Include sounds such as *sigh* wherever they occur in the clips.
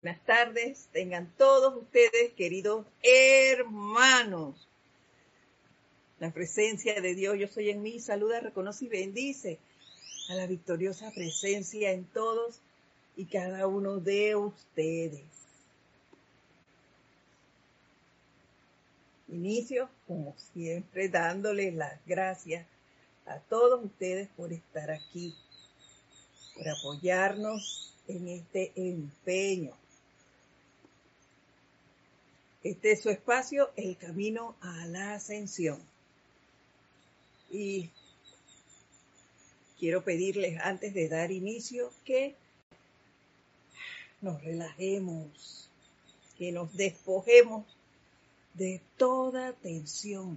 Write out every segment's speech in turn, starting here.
Buenas tardes, tengan todos ustedes, queridos hermanos. La presencia de Dios, yo soy en mí, saluda, reconoce y bendice a la victoriosa presencia en todos y cada uno de ustedes. Inicio, como siempre, dándoles las gracias a todos ustedes por estar aquí, por apoyarnos en este empeño este es su espacio, el camino a la ascensión. Y quiero pedirles antes de dar inicio que nos relajemos, que nos despojemos de toda tensión,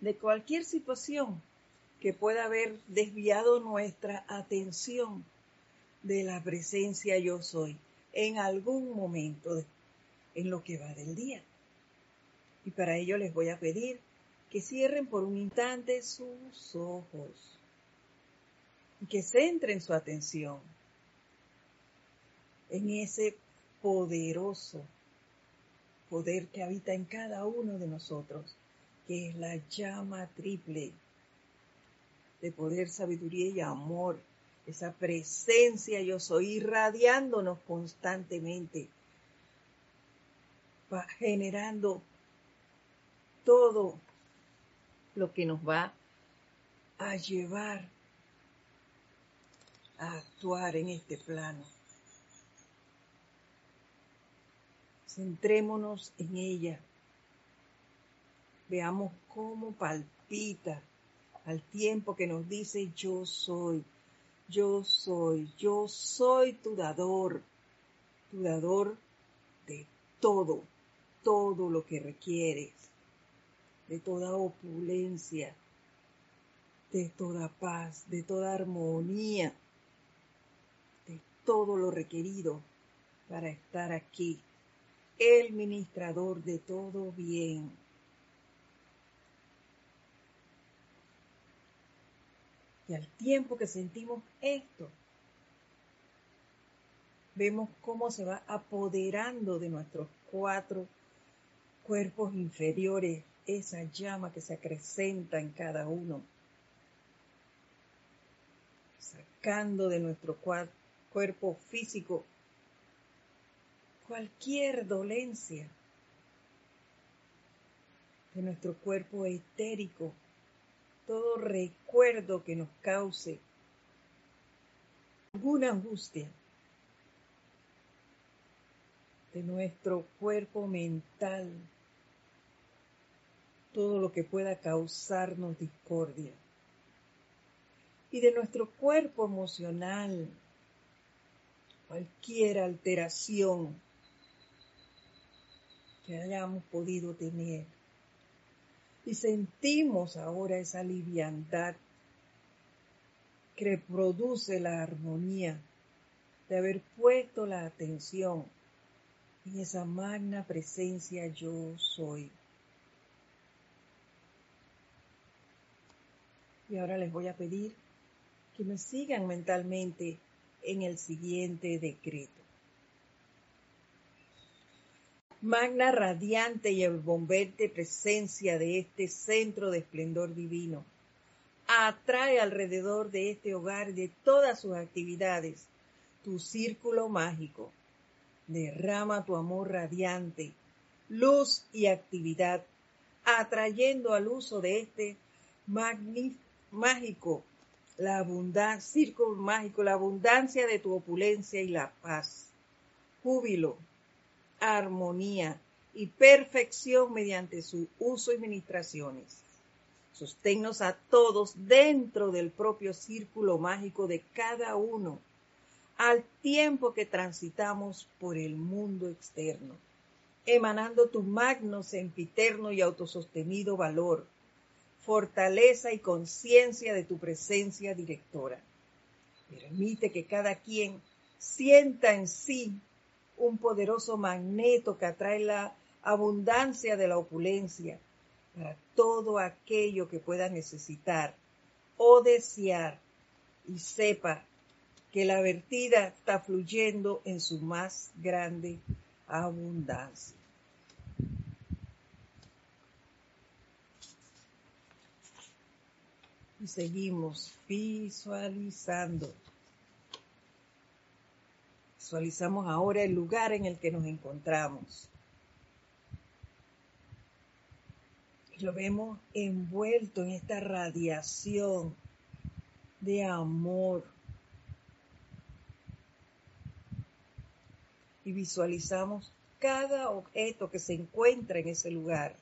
de cualquier situación que pueda haber desviado nuestra atención de la presencia yo soy en algún momento en lo que va del día. Y para ello les voy a pedir que cierren por un instante sus ojos y que centren su atención en ese poderoso poder que habita en cada uno de nosotros, que es la llama triple de poder, sabiduría y amor, esa presencia yo soy irradiándonos constantemente va generando todo lo que nos va a llevar a actuar en este plano. Centrémonos en ella. Veamos cómo palpita al tiempo que nos dice yo soy, yo soy, yo soy tu dador, tu dador de todo todo lo que requieres, de toda opulencia, de toda paz, de toda armonía, de todo lo requerido para estar aquí, el ministrador de todo bien. Y al tiempo que sentimos esto, vemos cómo se va apoderando de nuestros cuatro cuerpos inferiores, esa llama que se acrecenta en cada uno, sacando de nuestro cuerpo físico cualquier dolencia, de nuestro cuerpo etérico, todo recuerdo que nos cause alguna angustia, de nuestro cuerpo mental, todo lo que pueda causarnos discordia. Y de nuestro cuerpo emocional, cualquier alteración que hayamos podido tener. Y sentimos ahora esa liviandad que produce la armonía de haber puesto la atención en esa magna presencia yo soy. Y ahora les voy a pedir que me sigan mentalmente en el siguiente decreto. Magna radiante y bomberte presencia de este centro de esplendor divino. Atrae alrededor de este hogar y de todas sus actividades tu círculo mágico. Derrama tu amor radiante, luz y actividad, atrayendo al uso de este magnífico mágico, la abundancia, círculo mágico, la abundancia de tu opulencia y la paz, júbilo, armonía y perfección mediante su uso y ministraciones. Sosténnos a todos dentro del propio círculo mágico de cada uno, al tiempo que transitamos por el mundo externo, emanando tu magno, sempiterno y autosostenido valor fortaleza y conciencia de tu presencia directora. Permite que cada quien sienta en sí un poderoso magneto que atrae la abundancia de la opulencia para todo aquello que pueda necesitar o desear y sepa que la vertida está fluyendo en su más grande abundancia. Y seguimos visualizando. Visualizamos ahora el lugar en el que nos encontramos. Y lo vemos envuelto en esta radiación de amor. Y visualizamos cada objeto que se encuentra en ese lugar.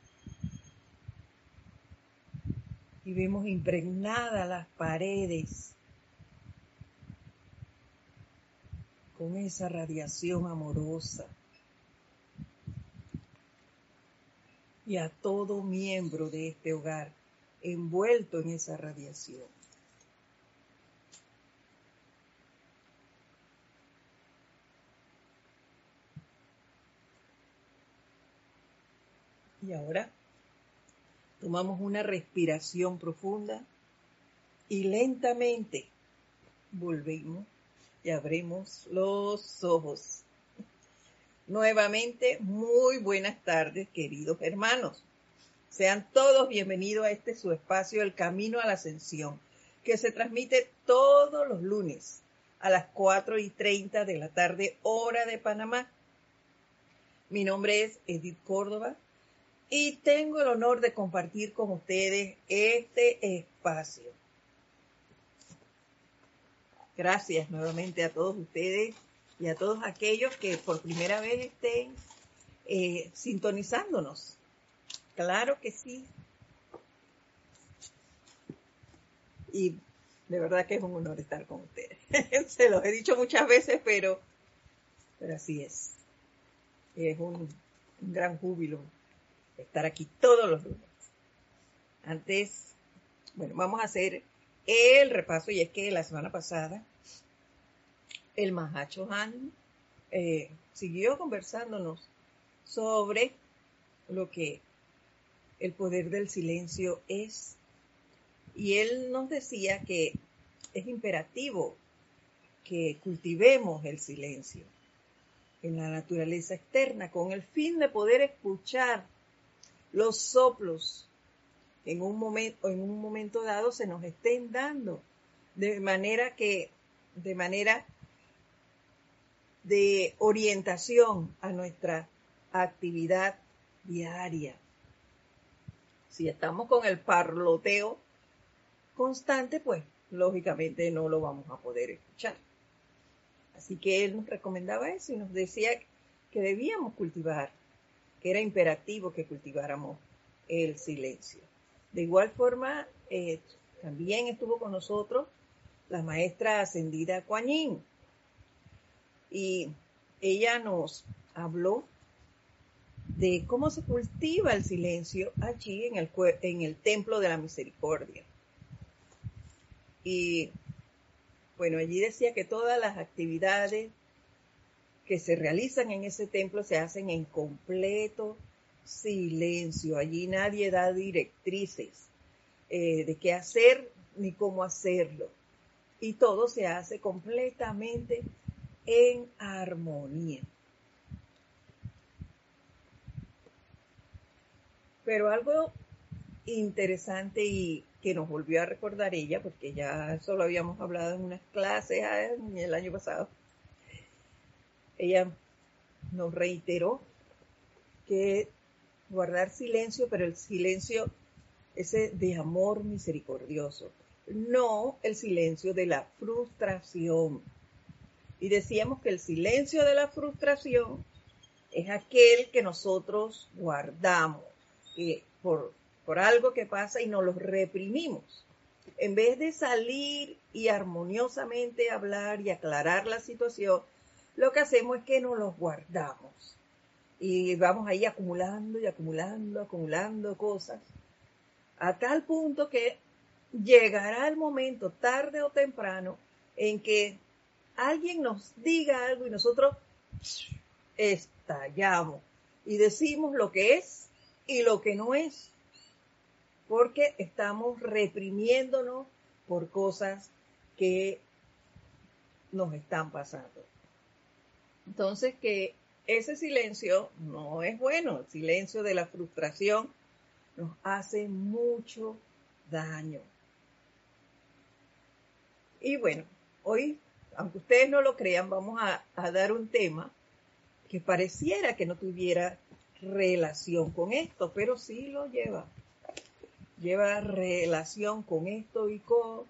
Y vemos impregnadas las paredes con esa radiación amorosa. Y a todo miembro de este hogar envuelto en esa radiación. Y ahora tomamos una respiración profunda y lentamente volvemos y abrimos los ojos. Nuevamente, muy buenas tardes, queridos hermanos. Sean todos bienvenidos a este su espacio, El Camino a la Ascensión, que se transmite todos los lunes a las 4 y 30 de la tarde, hora de Panamá. Mi nombre es Edith Córdoba y tengo el honor de compartir con ustedes este espacio. Gracias nuevamente a todos ustedes y a todos aquellos que por primera vez estén eh, sintonizándonos. Claro que sí. Y de verdad que es un honor estar con ustedes. *laughs* Se los he dicho muchas veces, pero, pero así es. Es un gran júbilo estar aquí todos los lunes. Antes, bueno, vamos a hacer el repaso y es que la semana pasada el Mahacho Han eh, siguió conversándonos sobre lo que el poder del silencio es. Y él nos decía que es imperativo que cultivemos el silencio en la naturaleza externa con el fin de poder escuchar los soplos en un momento, en un momento dado se nos estén dando, de manera que, de manera de orientación a nuestra actividad diaria. Si estamos con el parloteo constante, pues lógicamente no lo vamos a poder escuchar. Así que él nos recomendaba eso y nos decía que debíamos cultivar que era imperativo que cultiváramos el silencio. De igual forma, eh, también estuvo con nosotros la maestra ascendida Kuan y ella nos habló de cómo se cultiva el silencio allí en el, en el templo de la misericordia. Y bueno, allí decía que todas las actividades que se realizan en ese templo se hacen en completo silencio. Allí nadie da directrices eh, de qué hacer ni cómo hacerlo. Y todo se hace completamente en armonía. Pero algo interesante y que nos volvió a recordar ella, porque ya eso lo habíamos hablado en unas clases ah, el año pasado, ella nos reiteró que guardar silencio, pero el silencio ese de amor misericordioso, no el silencio de la frustración. Y decíamos que el silencio de la frustración es aquel que nosotros guardamos por, por algo que pasa y nos lo reprimimos. En vez de salir y armoniosamente hablar y aclarar la situación, lo que hacemos es que nos los guardamos y vamos ahí acumulando y acumulando, acumulando cosas, a tal punto que llegará el momento, tarde o temprano, en que alguien nos diga algo y nosotros estallamos y decimos lo que es y lo que no es, porque estamos reprimiéndonos por cosas que nos están pasando. Entonces, que ese silencio no es bueno, el silencio de la frustración nos hace mucho daño. Y bueno, hoy, aunque ustedes no lo crean, vamos a, a dar un tema que pareciera que no tuviera relación con esto, pero sí lo lleva. Lleva relación con esto y con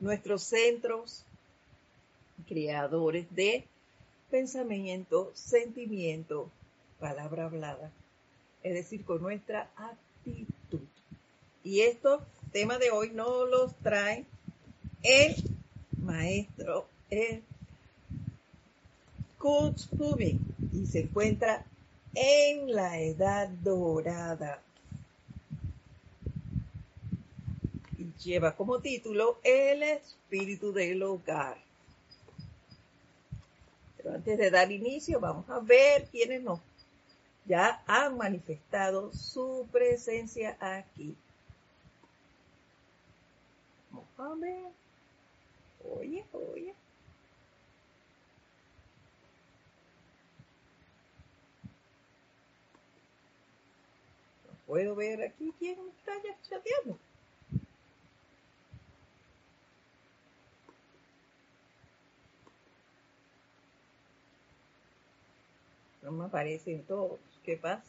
nuestros centros creadores de pensamiento, sentimiento, palabra hablada, es decir, con nuestra actitud. Y estos temas de hoy no los trae el maestro el Kurt y se encuentra en la edad dorada. Y lleva como título El espíritu del hogar. Pero antes de dar inicio, vamos a ver quiénes nos ya han manifestado su presencia aquí. Vamos a ver. Oye, oye. No puedo ver aquí quién está ya chateando. No me aparecen todos. ¿Qué pasa?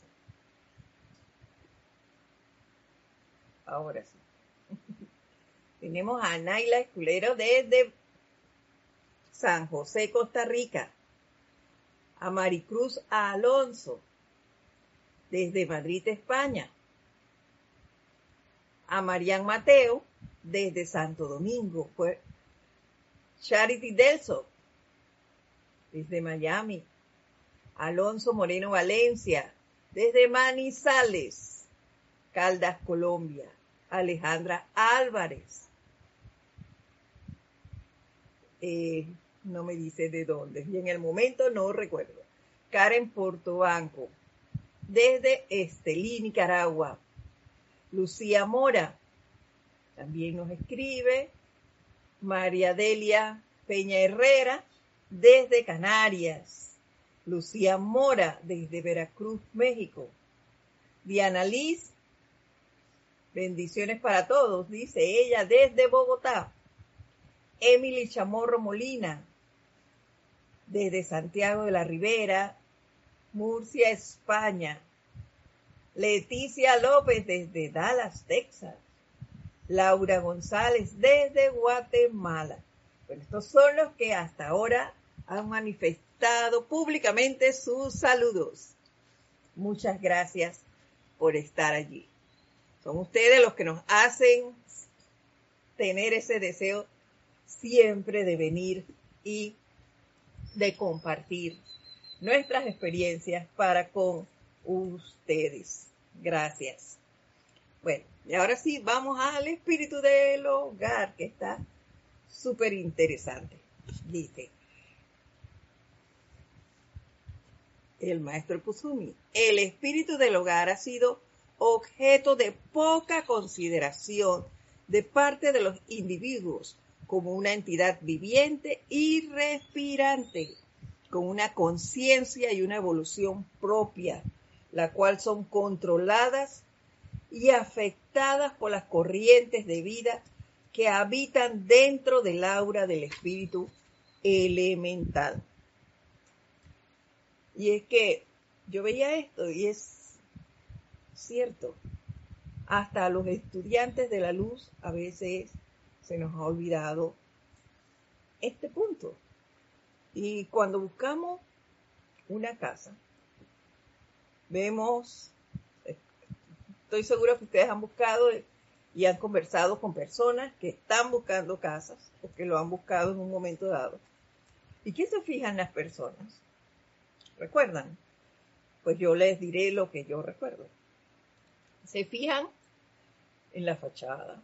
Ahora sí. *laughs* Tenemos a Naila Esculero desde San José, Costa Rica. A Maricruz Alonso desde Madrid, España. A Marian Mateo desde Santo Domingo. Charity Delso desde Miami. Alonso Moreno Valencia desde Manizales, Caldas, Colombia. Alejandra Álvarez eh, no me dice de dónde, y en el momento no recuerdo. Karen Portobanco, desde Estelí, Nicaragua. Lucía Mora, también nos escribe. María Delia Peña Herrera, desde Canarias. Lucía Mora, desde Veracruz, México. Diana Liz, bendiciones para todos, dice ella, desde Bogotá. Emily Chamorro Molina, desde Santiago de la Ribera, Murcia, España. Leticia López desde Dallas, Texas. Laura González desde Guatemala. Bueno, estos son los que hasta ahora han manifestado públicamente sus saludos. Muchas gracias por estar allí. Son ustedes los que nos hacen tener ese deseo siempre de venir y de compartir nuestras experiencias para con ustedes. Gracias. Bueno, y ahora sí, vamos al espíritu del hogar, que está súper interesante. Dice el maestro Kusumi, el espíritu del hogar ha sido objeto de poca consideración de parte de los individuos como una entidad viviente y respirante, con una conciencia y una evolución propia, la cual son controladas y afectadas por las corrientes de vida que habitan dentro del aura del espíritu elemental. Y es que yo veía esto y es cierto, hasta los estudiantes de la luz a veces se nos ha olvidado este punto. Y cuando buscamos una casa, vemos, estoy seguro que ustedes han buscado y han conversado con personas que están buscando casas o que lo han buscado en un momento dado. ¿Y qué se fijan las personas? ¿Recuerdan? Pues yo les diré lo que yo recuerdo. Se fijan en la fachada,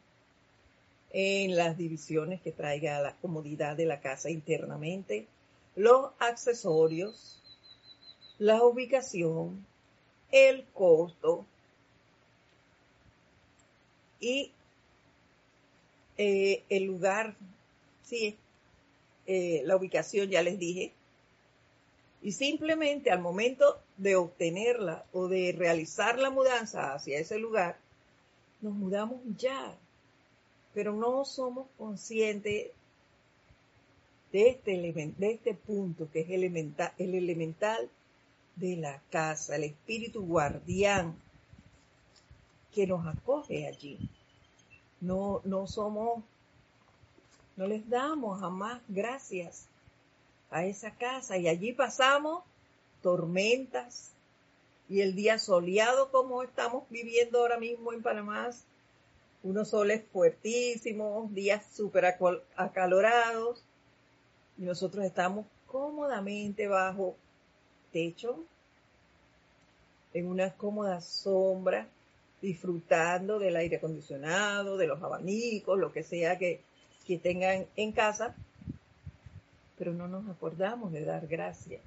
en las divisiones que traiga la comodidad de la casa internamente, los accesorios, la ubicación, el costo y eh, el lugar, sí, eh, la ubicación, ya les dije, y simplemente al momento de obtenerla o de realizar la mudanza hacia ese lugar, nos mudamos ya, pero no somos conscientes de este, de este punto que es elemental, el elemental de la casa, el espíritu guardián que nos acoge allí. No, no somos, no les damos jamás gracias a esa casa. Y allí pasamos tormentas y el día soleado como estamos viviendo ahora mismo en Panamá, unos soles fuertísimos, días súper acalorados. Y nosotros estamos cómodamente bajo techo, en una cómoda sombra, disfrutando del aire acondicionado, de los abanicos, lo que sea que, que tengan en casa, pero no nos acordamos de dar gracias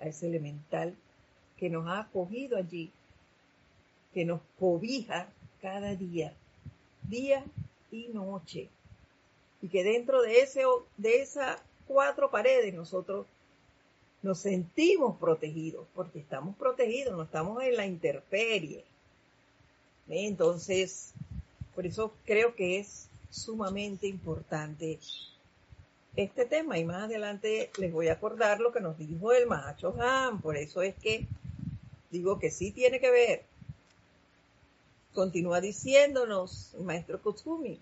a ese elemental que nos ha acogido allí, que nos cobija cada día, día y noche, y que dentro de, ese, de esas cuatro paredes nosotros nos sentimos protegidos, porque estamos protegidos, no estamos en la intemperie. Entonces, por eso creo que es sumamente importante este tema y más adelante les voy a acordar lo que nos dijo el Mahacho Han, por eso es que digo que sí tiene que ver. Continúa diciéndonos maestro Kutsumi,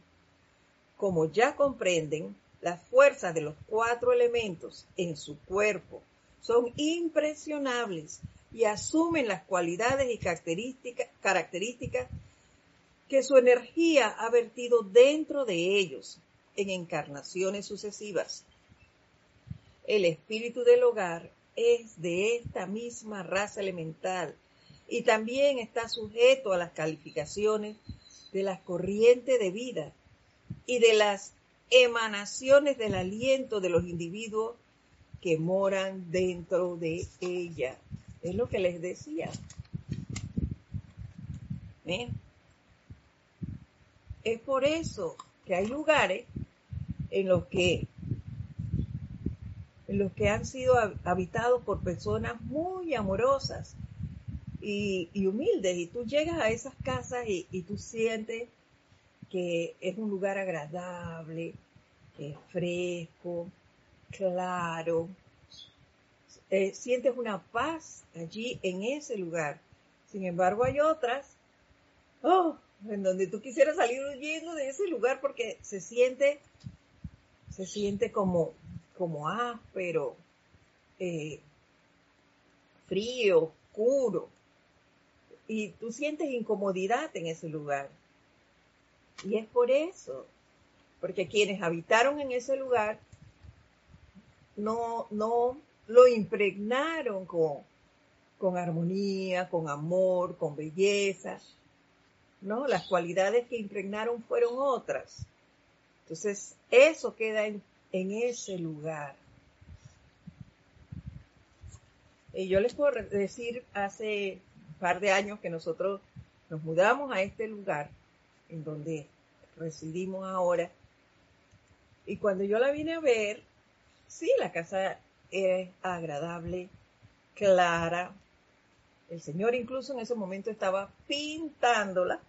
como ya comprenden, las fuerzas de los cuatro elementos en su cuerpo son impresionables y asumen las cualidades y características que su energía ha vertido dentro de ellos en encarnaciones sucesivas. El espíritu del hogar es de esta misma raza elemental y también está sujeto a las calificaciones de las corrientes de vida y de las emanaciones del aliento de los individuos que moran dentro de ella. Es lo que les decía. Es por eso que hay lugares en los que en los que han sido habitados por personas muy amorosas y, humildes. Y tú llegas a esas casas y, y, tú sientes que es un lugar agradable, que es fresco, claro. Eh, sientes una paz allí en ese lugar. Sin embargo, hay otras, oh, en donde tú quisieras salir huyendo de ese lugar porque se siente se siente como, como áspero, eh, frío, oscuro, y tú sientes incomodidad en ese lugar. Y es por eso, porque quienes habitaron en ese lugar no, no lo impregnaron con, con armonía, con amor, con belleza. ¿no? Las cualidades que impregnaron fueron otras. Entonces, eso queda en, ese lugar. Y yo les puedo decir, hace un par de años que nosotros nos mudamos a este lugar en donde residimos ahora. Y cuando yo la vine a ver, sí, la casa es agradable, clara. El Señor incluso en ese momento estaba pintándola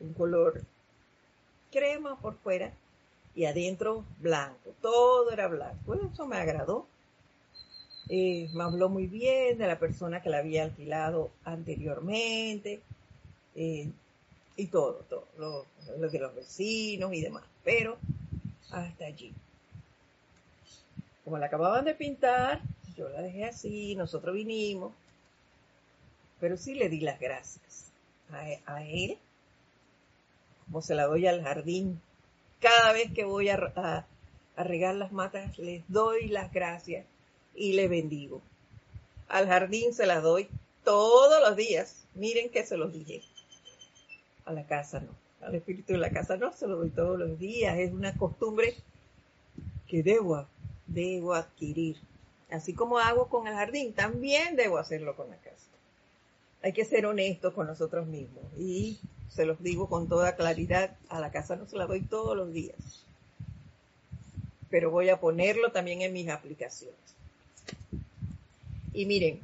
un color crema por fuera y adentro blanco. Todo era blanco. Eso me agradó. Eh, me habló muy bien de la persona que la había alquilado anteriormente eh, y todo, lo, de los vecinos y demás. Pero hasta allí. Como la acababan de pintar, yo la dejé así, nosotros vinimos, pero sí le di las gracias a él como se la doy al jardín. Cada vez que voy a, regar las matas, les doy las gracias y le bendigo. Al jardín se las doy todos los días. Miren que se los dije. A la casa no. Al espíritu de la casa no, se lo doy todos los días. Es una costumbre que debo, debo adquirir. Así como hago con el jardín, también debo hacerlo con la casa. Hay que ser honestos con nosotros mismos y se los digo con toda claridad, a la casa no se la doy todos los días. pero voy a ponerlo también en mis aplicaciones. Y miren,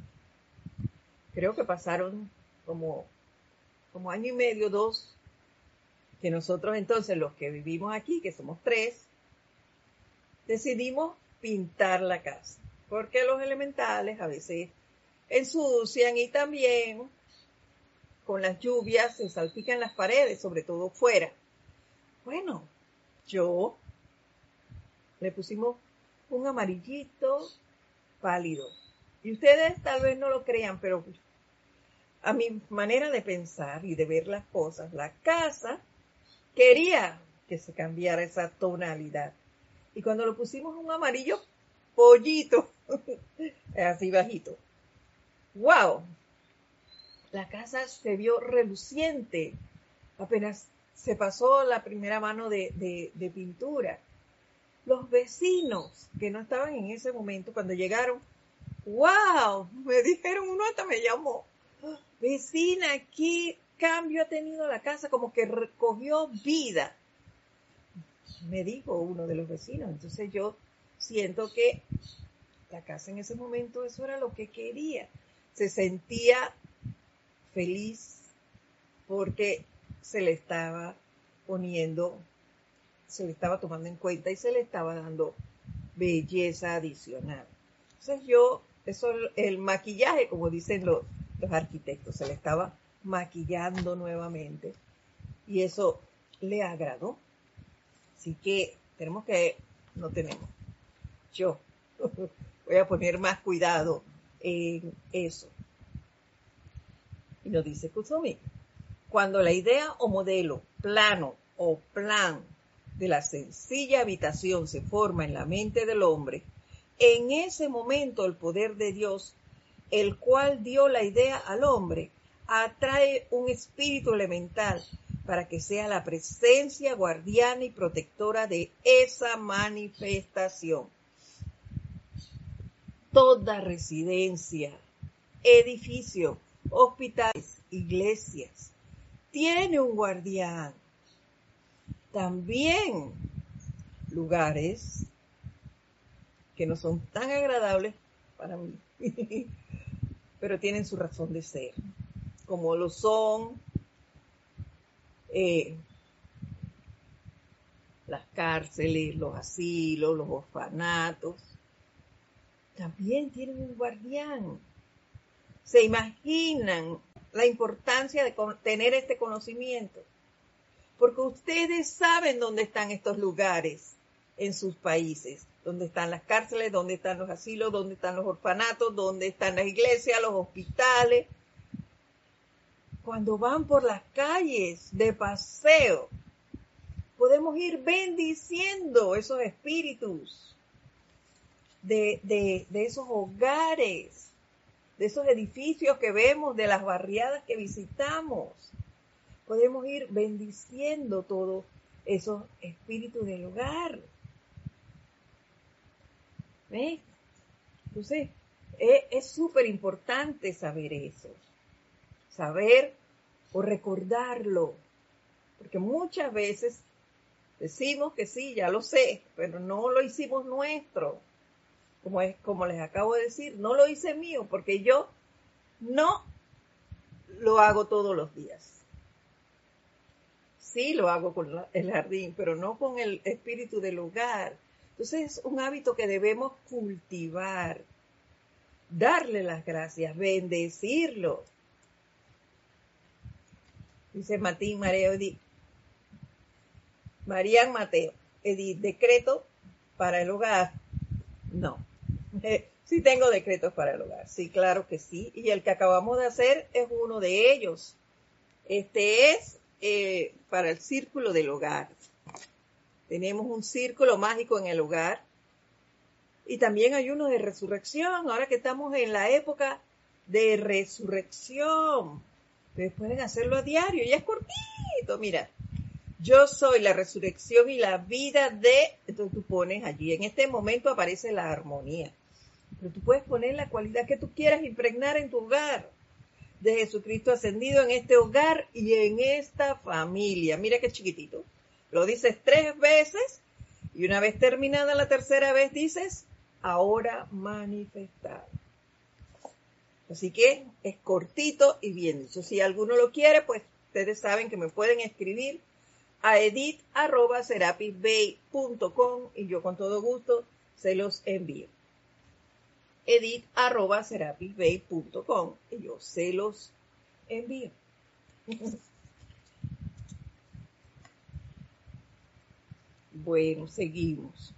creo que pasaron como, como año y medio, dos, que nosotros entonces, los que vivimos aquí, que somos tres, decidimos pintar la casa, porque los elementales a veces ensucian y también con las lluvias se salpican las paredes, sobre todo fuera. Bueno, yo le pusimos un amarillito pálido. Y ustedes tal vez no lo crean, pero a mi manera de pensar y de ver las cosas, la casa quería que se cambiara esa tonalidad. Y cuando lo pusimos un amarillo pollito, *laughs* así bajito, wow, la casa se vio reluciente. Apenas se pasó la primera mano de, pintura. Los vecinos que no estaban en ese momento, cuando llegaron, wow, me dijeron, uno hasta me llamó, vecina, ¿qué cambio ha tenido la casa? Como que recogió vida. Me dijo uno de los vecinos. Entonces yo siento que la casa en ese momento eso era lo que quería. Se sentía feliz porque se le estaba poniendo, se le estaba tomando en cuenta y se le estaba dando belleza adicional. Entonces yo, eso el maquillaje, como dicen los, los arquitectos, se le estaba maquillando nuevamente y eso le agradó. Así que tenemos que, no tenemos, yo *laughs* voy a poner más cuidado en eso. Y nos dice Kusumi, cuando la idea o modelo, plano o plan de la sencilla habitación se forma en la mente del hombre, en ese momento el poder de Dios, el cual dio la idea al hombre, atrae un espíritu elemental para que sea la presencia guardiana y protectora de esa manifestación. Toda residencia, edificio, hospitales, iglesias. Tiene un guardián. También lugares que no son tan agradables para mí, *laughs* pero tienen su razón de ser, como lo son eh, las cárceles, los asilos, los orfanatos. También tienen un guardián se imaginan la importancia de tener este conocimiento. Porque ustedes saben dónde están estos lugares en sus países, dónde están las cárceles, dónde están los asilos, dónde están los orfanatos, dónde están las iglesias, los hospitales. Cuando van por las calles de paseo, podemos ir bendiciendo esos espíritus de, de esos hogares de esos edificios que vemos, de las barriadas que visitamos. Podemos ir bendiciendo todos esos espíritus del hogar. ¿Ves? Entonces, es súper importante saber eso. Saber o recordarlo. Porque muchas veces decimos que sí, ya lo sé, pero no lo hicimos nuestro como, es, como les acabo de decir, no lo hice mío porque yo no lo hago todos los días. Sí lo hago con el jardín, pero no con el espíritu del hogar. Entonces es un hábito que debemos cultivar, darle las gracias, bendecirlo. Dice Martín Mareo Edith. Marían Mateo, Edith, decreto para el hogar. No, *laughs* sí tengo decretos para el hogar, sí, claro que sí. Y el que acabamos de hacer es uno de ellos. Este es eh, para el círculo del hogar. Tenemos un círculo mágico en el hogar. Y también hay uno de resurrección, ahora que estamos en la época de resurrección. Ustedes pueden hacerlo a diario, y es cortito, mira. Yo soy la resurrección y la vida de... Entonces tú pones allí, en este momento aparece la armonía. Pero tú puedes poner la cualidad que tú quieras impregnar en tu hogar. De Jesucristo ascendido en este hogar y en esta familia. Mira qué chiquitito. Lo dices tres veces Y una vez terminada la tercera vez dices, ahora manifestar. Así que es cortito y bien dicho. Si alguno lo quiere, pues ustedes saben que me pueden escribir a edit.serapisbay.com y yo con todo gusto se los envío. edit.serapisbay.com y yo se los envío. *laughs* bueno, seguimos.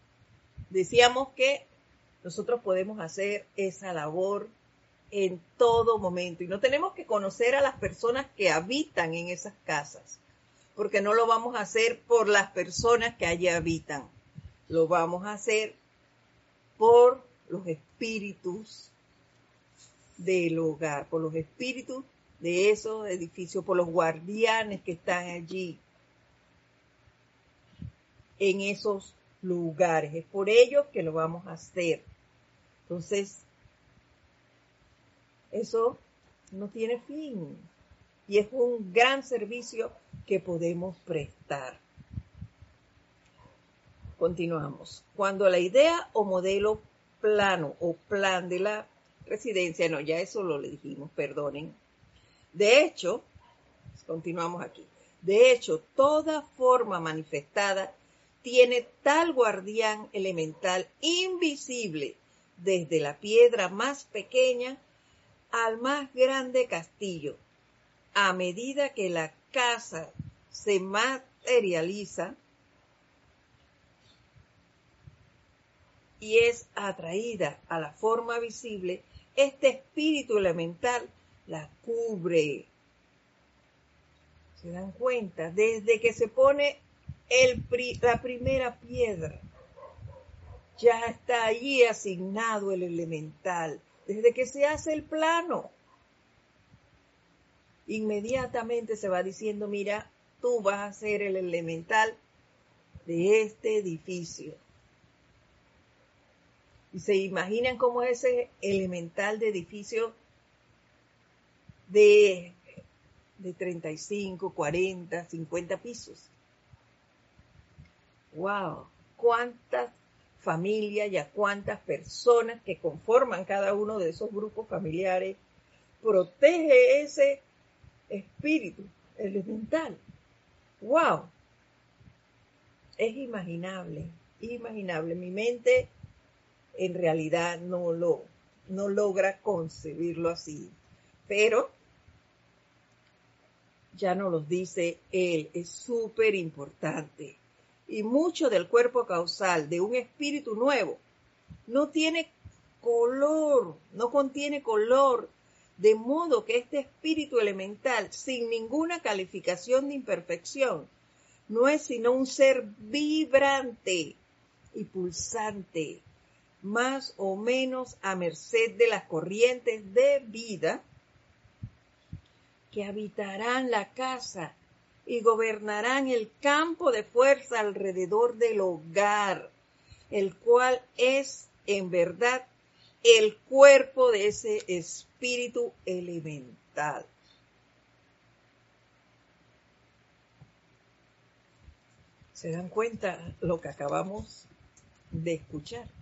Decíamos que nosotros podemos hacer esa labor en todo momento y no tenemos que conocer a las personas que habitan en esas casas, porque no lo vamos a hacer por las personas que allí habitan, lo vamos a hacer por los espíritus del hogar, por los espíritus de esos edificios, por los guardianes que están allí en esos lugares. Es por ellos que lo vamos a hacer. Entonces, eso no tiene fin y es un gran servicio que podemos prestar. Continuamos. Cuando la idea o modelo plano o plan de la residencia, no, ya eso lo le dijimos, perdonen. De hecho, continuamos aquí. De hecho, toda forma manifestada tiene tal guardián elemental invisible desde la piedra más pequeña al más grande castillo. A medida que la casa se materializa y es atraída a la forma visible, este espíritu elemental la cubre. ¿Se dan cuenta? Desde que se pone el, la primera piedra, ya está allí asignado el elemental desde que se hace el plano. Inmediatamente se va diciendo, mira, tú vas a ser el elemental de este edificio. Y se imaginan cómo ese elemental de edificio de, de 35, 40, 50 pisos. ¡Wow! ¿Cuántas familia y a cuántas personas que conforman cada uno de esos grupos familiares, protege ese espíritu elemental. ¡Wow! Es imaginable, imaginable. Mi mente en realidad no lo no logra concebirlo así, pero ya nos lo dice él, es súper importante. Y mucho del cuerpo causal de un espíritu nuevo no tiene color, no contiene color, de modo que este espíritu elemental, sin ninguna calificación de imperfección, no es sino un ser vibrante y pulsante, más o menos a merced de las corrientes de vida que habitarán la casa y gobernarán el campo de fuerza alrededor del hogar, el cual es en verdad el cuerpo de ese espíritu elemental. ¿Se dan cuenta lo que acabamos de escuchar?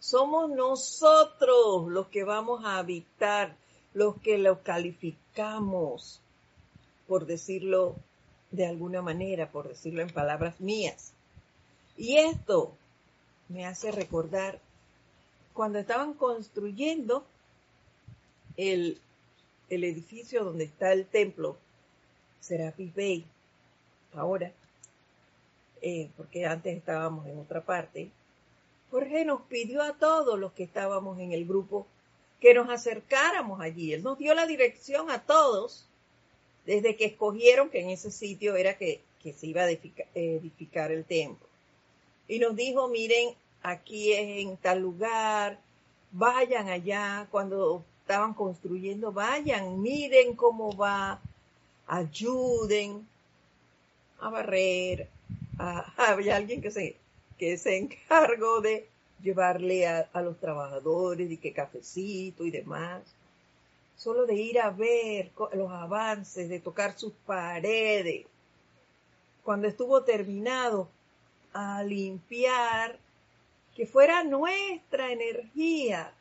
Somos nosotros los que vamos a habitar, los que lo calificamos por decirlo de alguna manera, por decirlo en palabras mías. Y esto me hace recordar cuando estaban construyendo el, edificio donde está el templo Serapis Bay, ahora, eh, porque antes estábamos en otra parte, Jorge nos pidió a todos los que estábamos en el grupo que nos acercáramos allí. Él nos dio la dirección a todos desde que escogieron que en ese sitio era que, se iba a edificar, el templo. Y nos dijo, miren, aquí es en tal lugar, vayan allá, cuando estaban construyendo, vayan, miren cómo va, ayuden a barrer, *laughs* había alguien que se, que se encargó de llevarle a, a los trabajadores y que cafecito y demás solo de ir a ver los avances, de tocar sus paredes. Cuando estuvo terminado, a limpiar, que fuera nuestra energía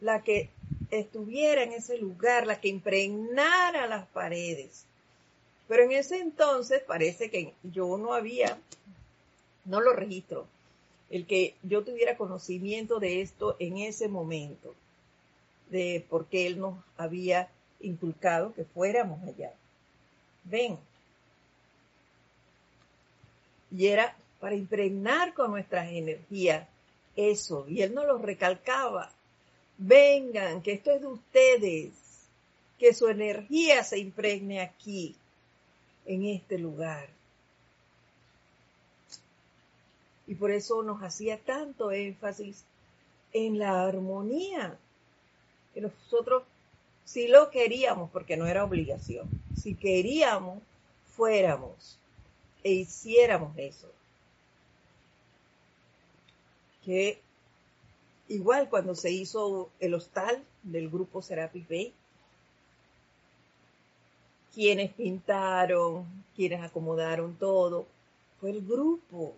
la que estuviera en ese lugar, la que impregnara las paredes. Pero en ese entonces parece que yo no había, no lo registro, el que yo tuviera conocimiento de esto en ese momento, de por qué él nos había inculcado que fuéramos allá. Ven. Y era para impregnar con nuestras energías eso. Y él nos lo recalcaba. Vengan, que esto es de ustedes. Que su energía se impregne aquí, en este lugar. Y por eso nos hacía tanto énfasis en la armonía. Que nosotros, si lo queríamos, porque no era obligación, si queríamos, fuéramos e hiciéramos eso. Que igual cuando se hizo el hostal del grupo Serapis Bay, quienes pintaron, quienes acomodaron todo, fue el grupo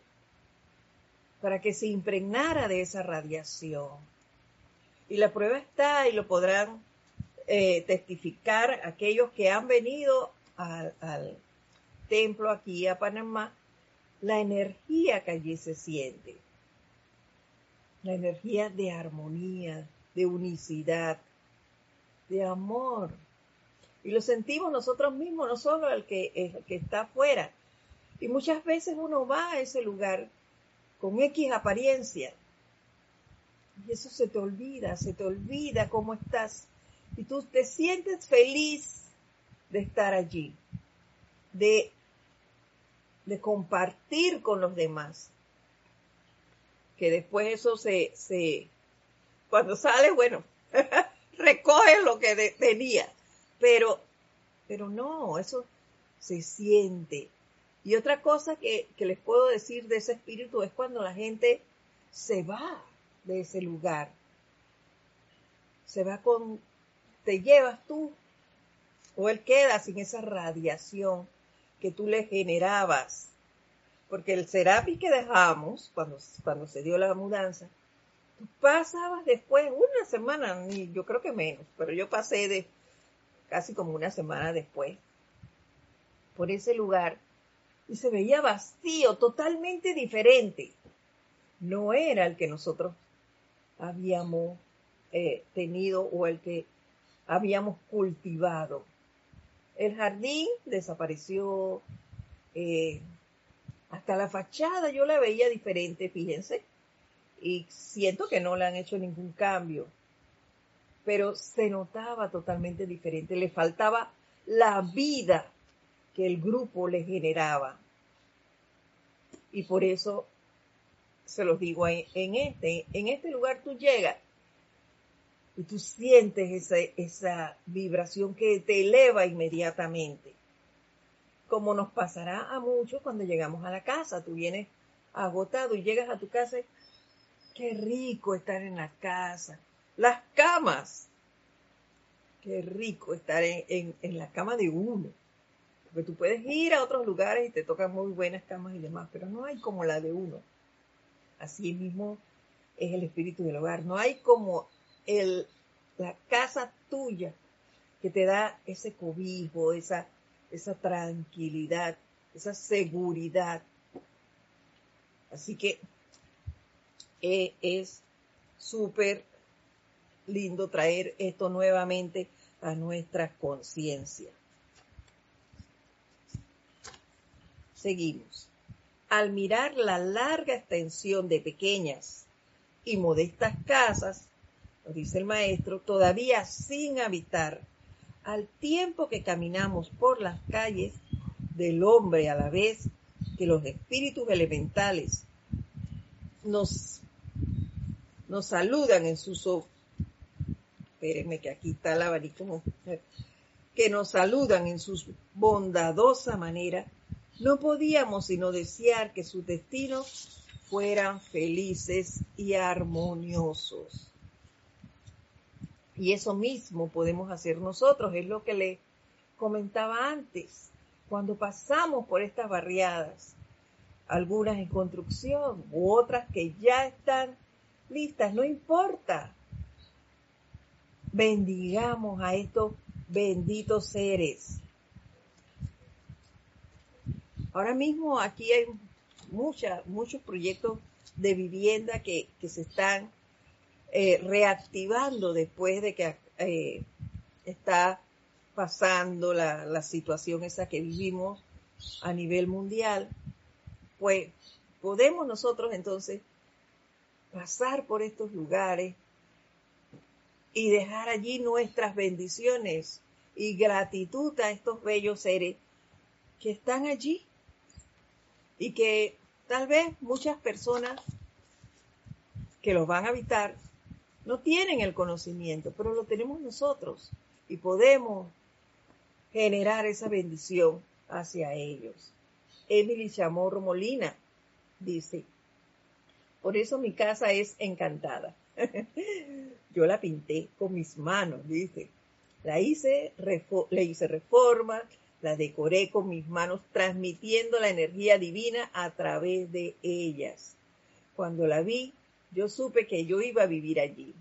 para que se impregnara de esa radiación. Y la prueba está y lo podrán eh, testificar aquellos que han venido al, templo aquí a Panamá, la energía que allí se siente. La energía de armonía, de unicidad, de amor. Y lo sentimos nosotros mismos, no solo el que, el que está afuera. Y muchas veces uno va a ese lugar con X apariencia. Y eso se te olvida, se te olvida cómo estás. Y tú te sientes feliz de estar allí, de, de compartir con los demás. Que después eso se, se cuando sale, bueno, *laughs* recoge lo que tenía. Pero, pero no, eso se siente, y otra cosa que, les puedo decir de ese espíritu es cuando la gente se va de ese lugar. Se va con, te llevas tú, o él queda sin esa radiación que tú le generabas. Porque el serapi que dejamos, cuando, cuando se dio la mudanza, tú pasabas después, una semana, yo creo que menos, pero yo pasé de casi como una semana después por ese lugar y se veía vacío, totalmente diferente. No era el que nosotros habíamos eh, tenido o el que habíamos cultivado. El jardín desapareció, eh, hasta la fachada yo la veía diferente, fíjense, y siento que no le han hecho ningún cambio, pero se notaba totalmente diferente, le faltaba la vida que el grupo le generaba. Y por eso se los digo en este, en este lugar tú llegas y tú sientes esa, esa vibración que te eleva inmediatamente. Como nos pasará a muchos cuando llegamos a la casa, tú vienes agotado y llegas a tu casa, qué rico estar en la casa. Las camas, qué rico estar en, en la cama de uno porque tú puedes ir a otros lugares y te tocan muy buenas camas y demás, pero no hay como la de uno. Así mismo es el espíritu del hogar. No hay como el, la casa tuya que te da ese cobijo, esa, esa tranquilidad, esa seguridad. Así que eh, es súper lindo traer esto nuevamente a nuestra conciencia. Seguimos. Al mirar la larga extensión de pequeñas y modestas casas, nos dice el maestro, todavía sin habitar, al tiempo que caminamos por las calles del hombre a la vez que los espíritus elementales nos, nos saludan en sus espérenme que aquí está el abanico que nos saludan en su bondadosa manera no podíamos sino desear que sus destinos fueran felices y armoniosos. Y eso mismo podemos hacer nosotros, es lo que le comentaba antes. Cuando pasamos por estas barriadas, algunas en construcción u otras que ya están listas, no importa. Bendigamos a estos benditos seres. Ahora mismo aquí hay muchos proyectos de vivienda que, se están eh, reactivando después de que eh, está pasando la, la situación esa que vivimos a nivel mundial pues podemos nosotros entonces pasar por estos lugares y dejar allí nuestras bendiciones y gratitud a estos bellos seres que están allí y que tal vez muchas personas que los van a habitar no tienen el conocimiento, pero lo tenemos nosotros y podemos generar esa bendición hacia ellos. Emily Chamorro Molina dice, por eso mi casa es encantada. *laughs* Yo la pinté con mis manos, dice. La hice, le hice reforma, la decoré con mis manos, transmitiendo la energía divina a través de ellas. Cuando la vi, yo supe que yo iba a vivir allí.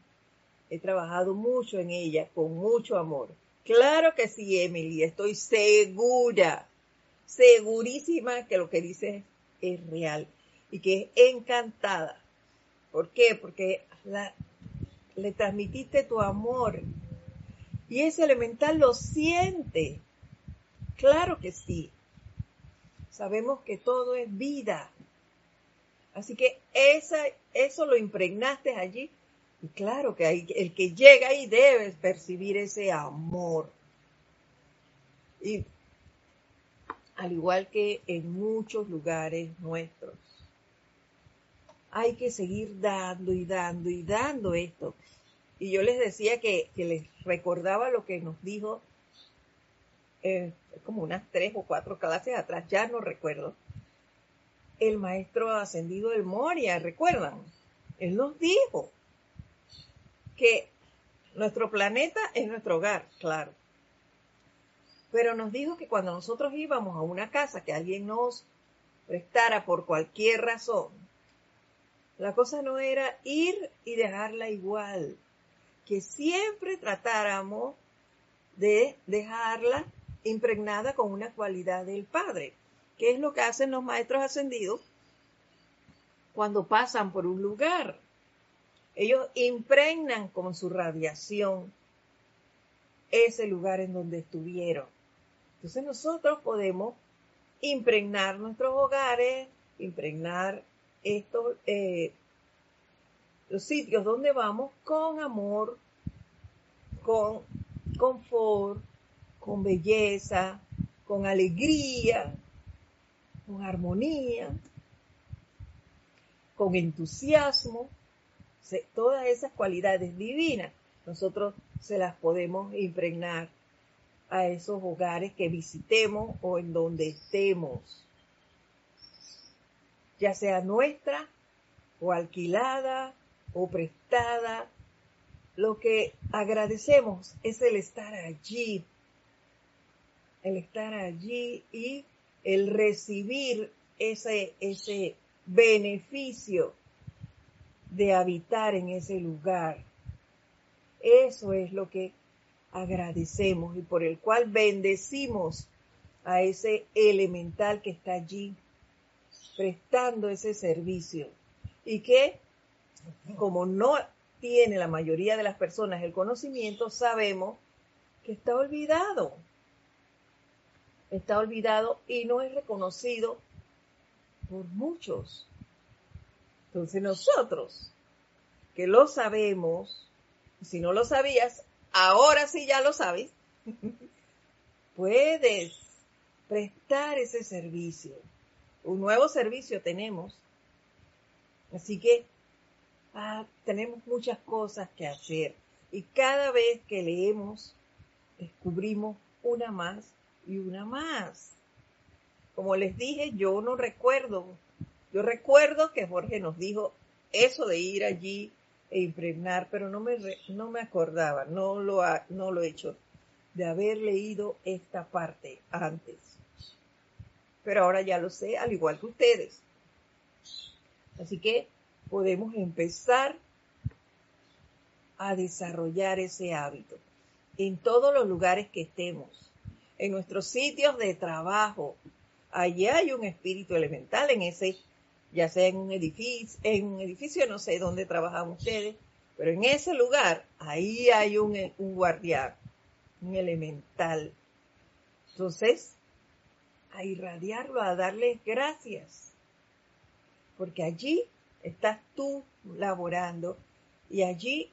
He trabajado mucho en ella, con mucho amor. Claro que sí, Emily, estoy segura segurísima que lo que dice es real y que es encantada. ¿Por qué? Porque le transmitiste tu amor y ese elemental lo siente. Claro que sí. Sabemos que todo es vida. Así que esa, eso lo impregnaste allí. Y claro que hay, el que llega ahí debe percibir ese amor. Y al igual que en muchos lugares nuestros. Hay que seguir dando y dando y dando esto. Y yo les decía que, les recordaba lo que nos dijo eh, como unas tres o cuatro clases atrás, ya no recuerdo, el maestro ascendido del Moria, ¿recuerdan? Él nos dijo que nuestro planeta es nuestro hogar, claro, pero nos dijo que cuando nosotros íbamos a una casa que alguien nos prestara por cualquier razón, la cosa no era ir y dejarla igual, que siempre tratáramos de dejarla impregnada con una cualidad del Padre, que es lo que hacen los maestros ascendidos cuando pasan por un lugar. Ellos impregnan con su radiación ese lugar en donde estuvieron. Entonces nosotros podemos impregnar nuestros hogares, impregnar estos, eh, los sitios donde vamos con amor, con confort, con belleza, con alegría, con armonía, con entusiasmo, todas esas cualidades divinas, nosotros se las podemos impregnar a esos hogares que visitemos o en donde estemos, ya sea nuestra o alquilada o prestada. Lo que agradecemos es el estar allí, el estar allí y el recibir ese, ese beneficio de habitar en ese lugar. Eso es lo que agradecemos y por el cual bendecimos a ese elemental que está allí prestando ese servicio y que como no tiene la mayoría de las personas el conocimiento, sabemos que está olvidado. Está olvidado y no es reconocido por muchos. Entonces nosotros, que lo sabemos, si no lo sabías, ahora sí ya lo sabes, *laughs* puedes prestar ese servicio. Un nuevo servicio tenemos. Así que ah, tenemos muchas cosas que hacer. Y cada vez que leemos, descubrimos una más y una más. Como les dije, yo no recuerdo. Yo recuerdo que Jorge nos dijo eso de ir allí e impregnar, pero no me, no me acordaba, no lo, no lo he hecho, de haber leído esta parte antes. Pero ahora ya lo sé, al igual que ustedes. Así que podemos empezar a desarrollar ese hábito en todos los lugares que estemos, en nuestros sitios de trabajo. Allí hay un espíritu elemental en ese, ya sea en un edificio, en un edificio, no sé dónde trabajan ustedes, pero en ese lugar, ahí hay un, un guardián, un elemental. Entonces, a irradiarlo, a darles gracias, porque allí estás tú laborando y allí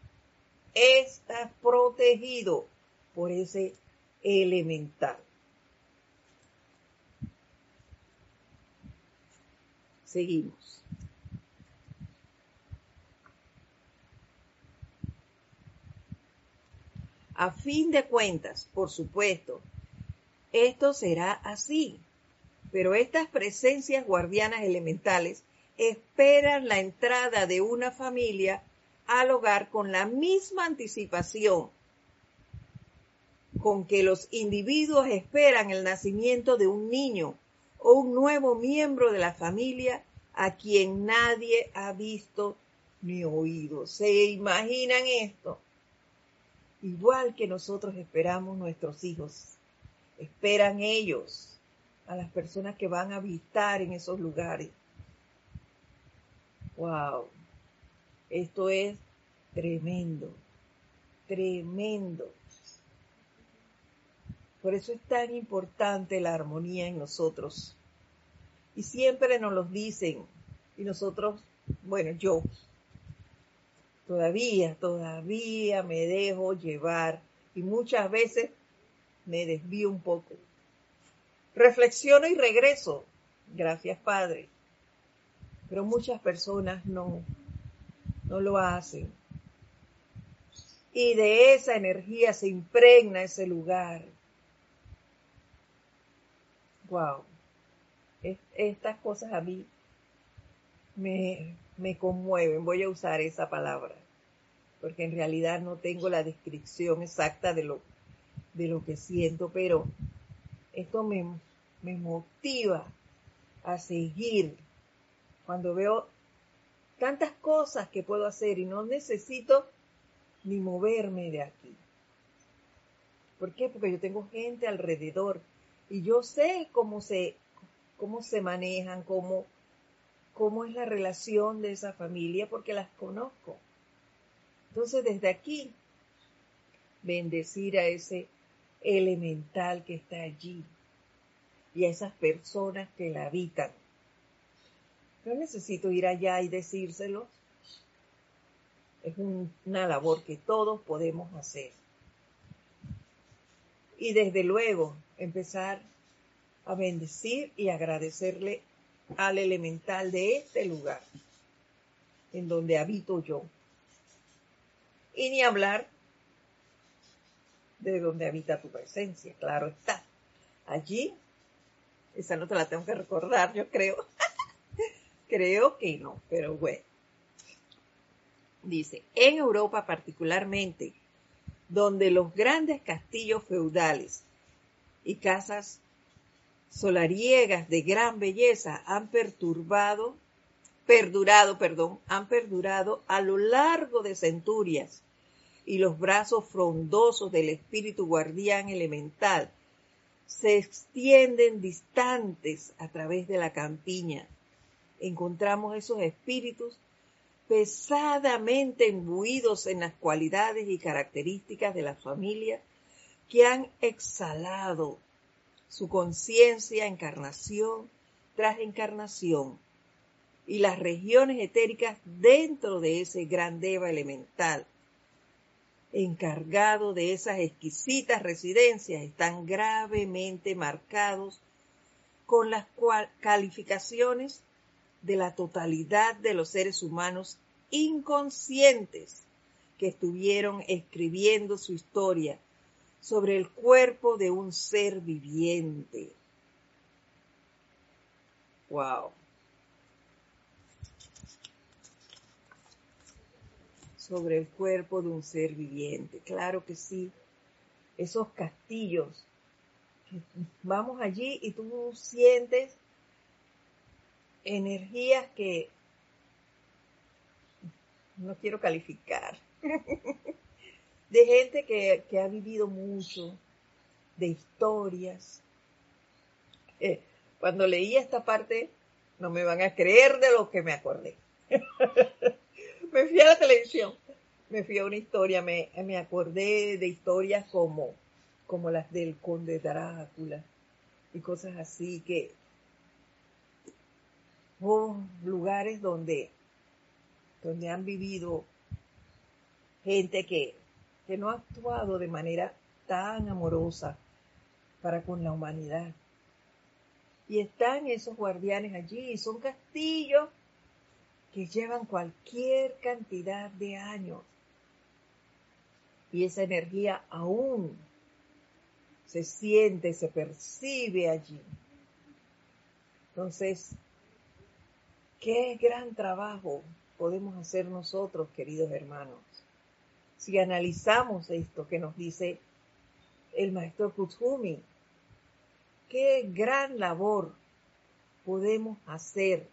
estás protegido por ese elemental. Seguimos. A fin de cuentas, por supuesto, esto será así, pero estas presencias guardianas elementales esperan la entrada de una familia al hogar con la misma anticipación con que los individuos esperan el nacimiento de un niño o un nuevo miembro de la familia a quien nadie ha visto ni oído. ¿Se imaginan esto? Igual que nosotros esperamos nuestros hijos, esperan ellos a las personas que van a habitar en esos lugares. Wow, esto es tremendo, tremendo. Por eso es tan importante la armonía en nosotros. Y siempre nos lo dicen. Y nosotros, bueno, yo todavía, todavía me dejo llevar. Y muchas veces me desvío un poco. Reflexiono y regreso. Gracias, Padre. Pero muchas personas no, no lo hacen. Y de esa energía se impregna ese lugar wow, estas cosas a mí me, me conmueven, voy a usar esa palabra, porque en realidad no tengo la descripción exacta de lo, de lo que siento, pero esto me, me motiva a seguir cuando veo tantas cosas que puedo hacer y no necesito ni moverme de aquí. ¿Por qué? Porque yo tengo gente alrededor y yo sé cómo se, cómo se manejan, cómo, cómo es la relación de esa familia, porque las conozco. Entonces, desde aquí, bendecir a ese elemental que está allí y a esas personas que la habitan. No necesito ir allá y decírselo. Es una labor que todos podemos hacer. Y desde luego, empezar a bendecir y agradecerle al elemental de este lugar en donde habito yo. Y ni hablar de donde habita tu presencia, claro está. Allí, esa no te la tengo que recordar, yo creo. *laughs* creo que no, pero bueno. Dice, en Europa particularmente, donde los grandes castillos feudales y casas solariegas de gran belleza han perturbado, perdurado, perdón, han perdurado a lo largo de centurias y los brazos frondosos del espíritu guardián elemental se extienden distantes a través de la campiña. Encontramos esos espíritus pesadamente imbuidos en las cualidades y características de la familia que han exhalado su conciencia encarnación tras encarnación y las regiones etéricas dentro de ese gran deva elemental encargado de esas exquisitas residencias están gravemente marcados con las calificaciones de la totalidad de los seres humanos inconscientes que estuvieron escribiendo su historia sobre el cuerpo de un ser viviente. Wow. Sobre el cuerpo de un ser viviente. Claro que sí. Esos castillos. Vamos allí y tú sientes energías que no quiero calificar, *laughs* de gente que, que ha vivido mucho, de historias. Eh, cuando leí esta parte, no me van a creer de lo que me acordé. *laughs* me fui a la televisión, me fui a una historia, me, me acordé de historias como, como las del conde Drácula y cosas así que oh, lugares donde, donde han vivido gente que, que no ha actuado de manera tan amorosa para con la humanidad. Y están esos guardianes allí, son castillos que llevan cualquier cantidad de años. Y esa energía aún se siente, se percibe allí. Entonces, qué gran trabajo podemos hacer nosotros, queridos hermanos, si analizamos esto que nos dice el maestro Kutsumi. Qué gran labor podemos hacer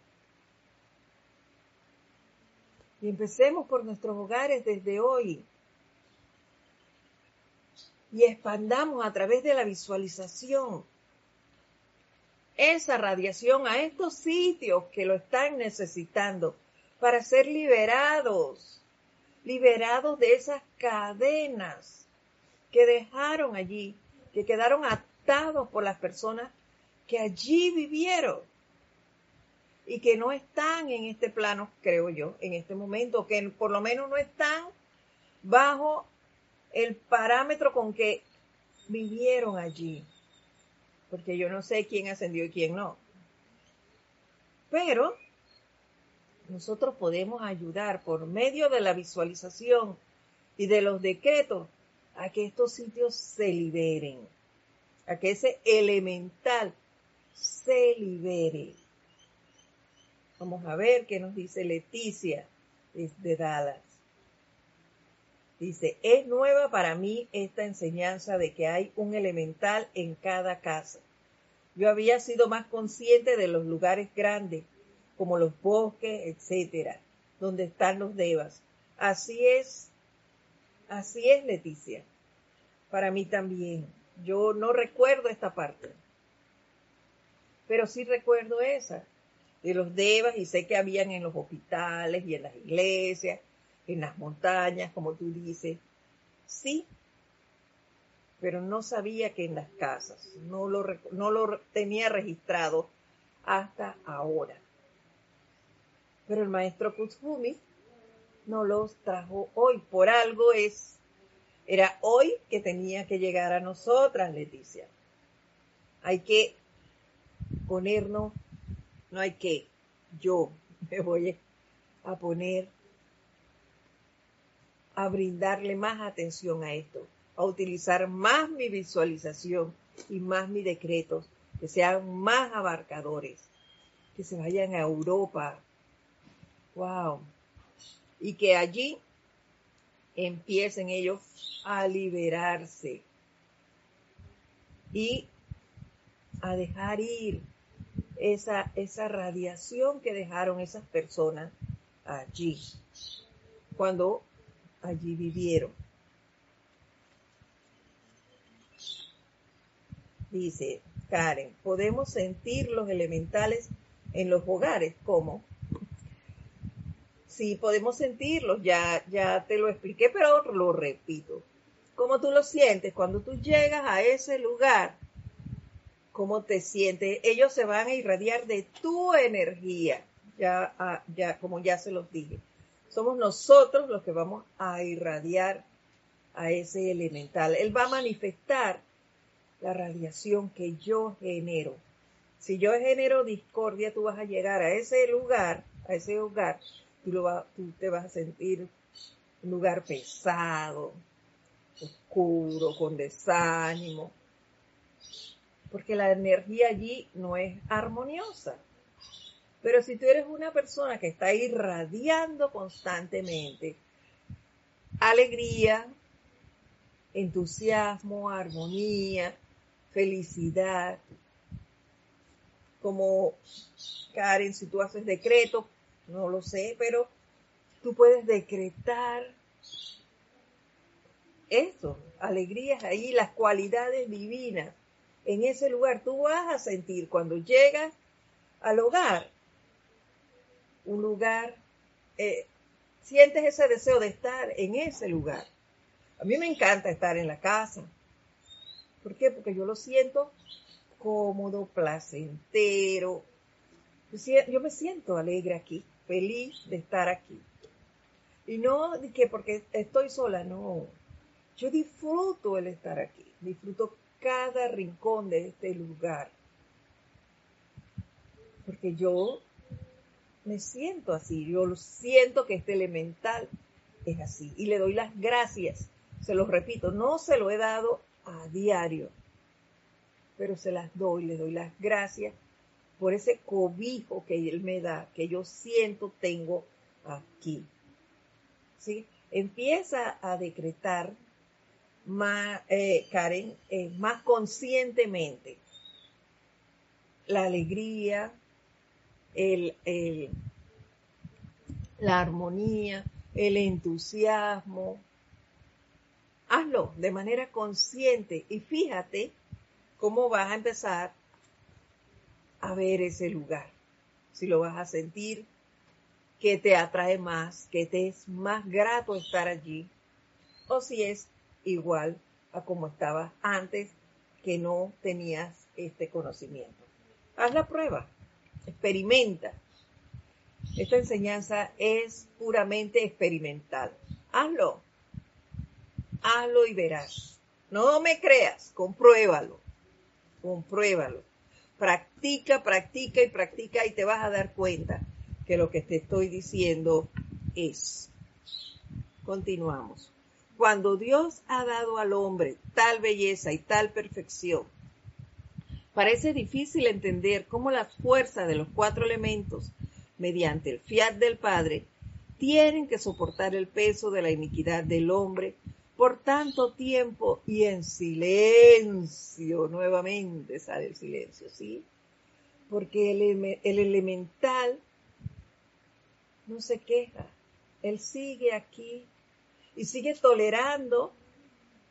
y empecemos por nuestros hogares desde hoy. Y expandamos a través de la visualización esa radiación a estos sitios que lo están necesitando para ser liberados, liberados de esas cadenas que dejaron allí, que quedaron atados por las personas que allí vivieron y que no están en este plano, creo yo, en este momento, que por lo menos no están bajo el parámetro con que vivieron allí. Porque yo no sé quién ascendió y quién no. Pero nosotros podemos ayudar por medio de la visualización y de los decretos a que estos sitios se liberen, a que ese elemental se libere. Vamos a ver qué nos dice Leticia de Dallas. Dice, es nueva para mí esta enseñanza de que hay un elemental en cada casa. Yo había sido más consciente de los lugares grandes, como los bosques, etcétera, donde están los devas. Así es, así es, Leticia. Para mí también. Yo no recuerdo esta parte, pero sí recuerdo esa de los devas y sé que habían en los hospitales y en las iglesias, en las montañas, como tú dices. Sí, pero no sabía que en las casas, no lo, no lo tenía registrado hasta ahora. Pero el maestro Kutsumi no los trajo hoy, por algo es, era hoy que tenía que llegar a nosotras, Leticia. Hay que ponernos no hay que, yo *laughs* me voy a poner a brindarle más atención a esto, a utilizar más mi visualización y más mis decretos, que sean más abarcadores, que se vayan a Europa. Wow. Y que allí empiecen ellos a liberarse y a dejar ir esa, esa radiación que dejaron esas personas allí, cuando allí vivieron. Dice Karen, podemos sentir los elementales en los hogares, ¿cómo? Sí, podemos sentirlos, ya, ya te lo expliqué, pero lo repito. ¿Cómo tú lo sientes cuando tú llegas a ese lugar? cómo te sientes. Ellos se van a irradiar de tu energía, ya, ya, como ya se los dije. Somos nosotros los que vamos a irradiar a ese elemental. Él va a manifestar la radiación que yo genero. Si yo genero discordia, tú vas a llegar a ese lugar, a ese hogar, tú, te vas a sentir un lugar pesado, oscuro, con desánimo, porque la energía allí no es armoniosa. Pero si tú eres una persona que está irradiando constantemente alegría, entusiasmo, armonía, felicidad, como Karen, si tú haces decreto, no lo sé, pero tú puedes decretar eso, alegrías ahí, las cualidades divinas en ese lugar. Tú vas a sentir cuando llegas al hogar, un lugar, eh, sientes ese deseo de estar en ese lugar. A mí me encanta estar en la casa. ¿Por qué? Porque yo lo siento cómodo, placentero. Yo me siento alegre aquí, feliz de estar aquí. Y no que porque estoy sola, no. Yo disfruto el estar aquí, disfruto cada rincón de este lugar. Porque yo me siento así, yo siento que este elemental es así. Y le doy las gracias, se lo repito, no se lo he dado a diario, pero se las doy, le doy las gracias por ese cobijo que él me da, que yo siento tengo aquí. ¿Sí? Empieza a decretar más, eh, Karen, eh, más conscientemente la alegría, el, la armonía, el entusiasmo. Hazlo de manera consciente y fíjate cómo vas a empezar a ver ese lugar. Si lo vas a sentir, que te atrae más, que te es más grato estar allí, o si es igual a como estabas antes que no tenías este conocimiento. Haz la prueba, experimenta. Esta enseñanza es puramente experimental. Hazlo. Hazlo y verás. No me creas, compruébalo. Compruébalo. Practica, practica y practica y te vas a dar cuenta que lo que te estoy diciendo es. Continuamos. Cuando Dios ha dado al hombre tal belleza y tal perfección, parece difícil entender cómo la fuerza de los cuatro elementos, mediante el fiat del Padre, tienen que soportar el peso de la iniquidad del hombre por tanto tiempo y en silencio. Nuevamente sale el silencio, ¿sí? Porque el, el elemental no se queja. Él sigue aquí y sigue tolerando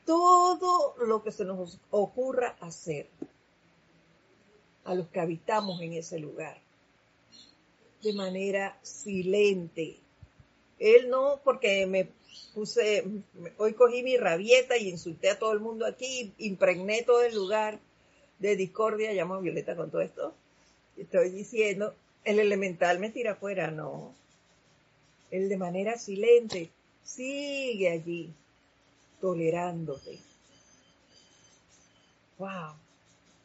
todo lo que se nos ocurra hacer a los que habitamos en ese lugar de manera silente. Él no, porque me puse, hoy cogí mi rabieta y insulté a todo el mundo aquí, impregné todo el lugar de discordia, llamo a Violeta con todo esto. Estoy diciendo, el elemental me tira afuera, no. Él de manera silente sigue allí, tolerándote. Wow.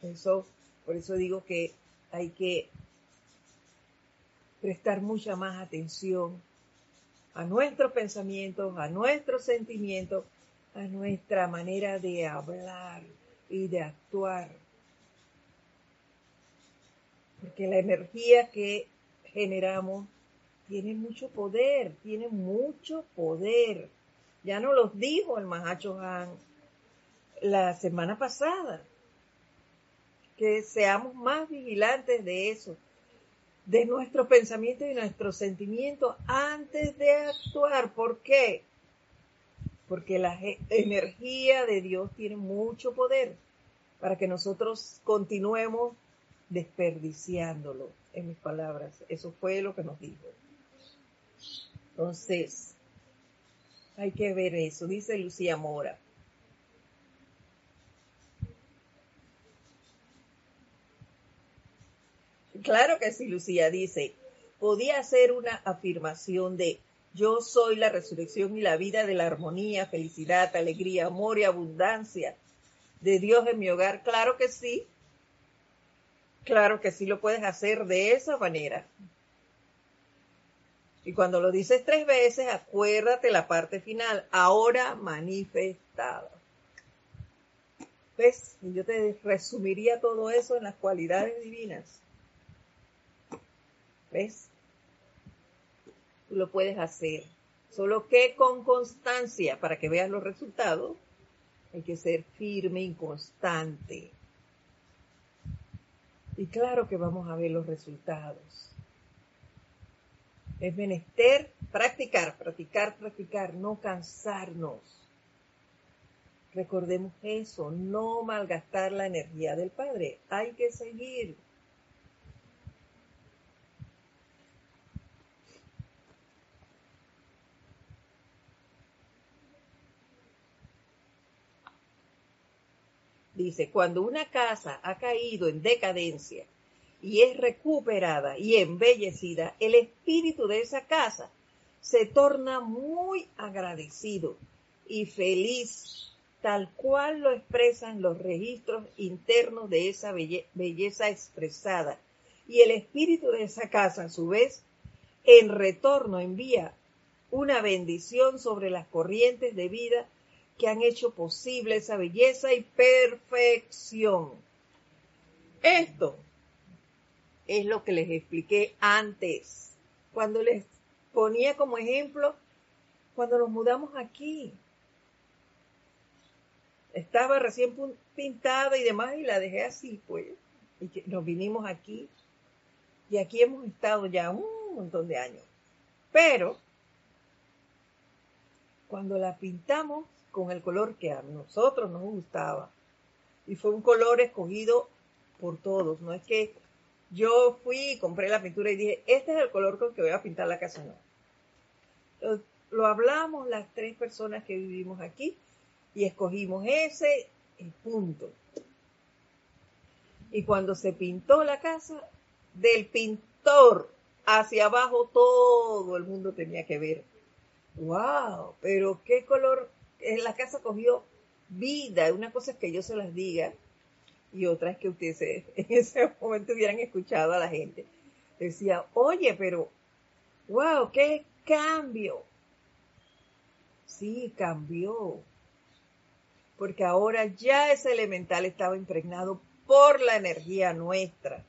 Eso, por eso digo que hay que prestar mucha más atención a nuestros pensamientos, a nuestros sentimientos, a nuestra manera de hablar y de actuar. Porque la energía que generamos tiene mucho poder, tiene mucho poder. Ya nos los dijo el Mahacho Han la semana pasada, que seamos más vigilantes de eso, de nuestros pensamientos y nuestros sentimientos antes de actuar. ¿Por qué? Porque la energía de Dios tiene mucho poder para que nosotros continuemos desperdiciándolo, en mis palabras. Eso fue lo que nos dijo. Entonces, hay que ver eso, dice Lucía Mora. Claro que sí, Lucía dice, podía hacer una afirmación de yo soy la resurrección y la vida de la armonía, felicidad, alegría, amor y abundancia de Dios en mi hogar. Claro que sí. Claro que sí lo puedes hacer de esa manera. Y cuando lo dices tres veces, acuérdate la parte final, ahora manifestada. ¿Ves? Yo te resumiría todo eso en las cualidades divinas. ¿Ves? Tú lo puedes hacer. Solo que con constancia, para que veas los resultados, hay que ser firme y constante. Y claro que vamos a ver los resultados. Es menester practicar, practicar, practicar, no cansarnos. Recordemos eso, no malgastar la energía del Padre. Hay que seguir. Dice, cuando una casa ha caído en decadencia y es recuperada y embellecida, el espíritu de esa casa se torna muy agradecido y feliz, tal cual lo expresan los registros internos de esa belleza expresada. Y el espíritu de esa casa, a su vez, en retorno envía una bendición sobre las corrientes de vida que han hecho posible esa belleza y perfección. Esto es lo que les expliqué antes, cuando les ponía como ejemplo cuando nos mudamos aquí. Estaba recién pintada y demás y la dejé así, pues. Y nos vinimos aquí. Y aquí hemos estado ya un montón de años. Pero, cuando la pintamos, con el color que a nosotros nos gustaba. Y fue un color escogido por todos. No es que yo fui, compré la pintura y dije, este es el color con que voy a pintar la casa. No. Lo, hablamos las tres personas que vivimos aquí y escogimos ese y punto. Y cuando se pintó la casa, del pintor hacia abajo todo el mundo tenía que ver. ¡Wow! Pero qué color la casa cogió vida. Una cosa es que yo se las diga y otra es que ustedes *laughs* en ese momento hubieran escuchado a la gente. Decía, oye, pero, wow, qué cambio. Sí, cambió. Porque ahora ya ese elemental estaba impregnado por la energía nuestra.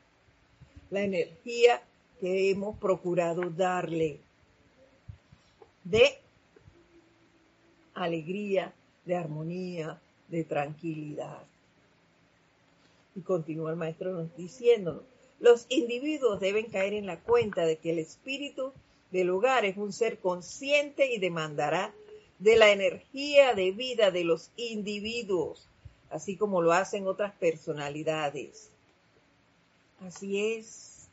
La energía que hemos procurado darle de alegría, de armonía, de tranquilidad. Y continúa el maestro nos diciéndonos, los individuos deben caer en la cuenta de que el espíritu del hogar es un ser consciente y demandará de la energía de vida de los individuos, así como lo hacen otras personalidades. Así es,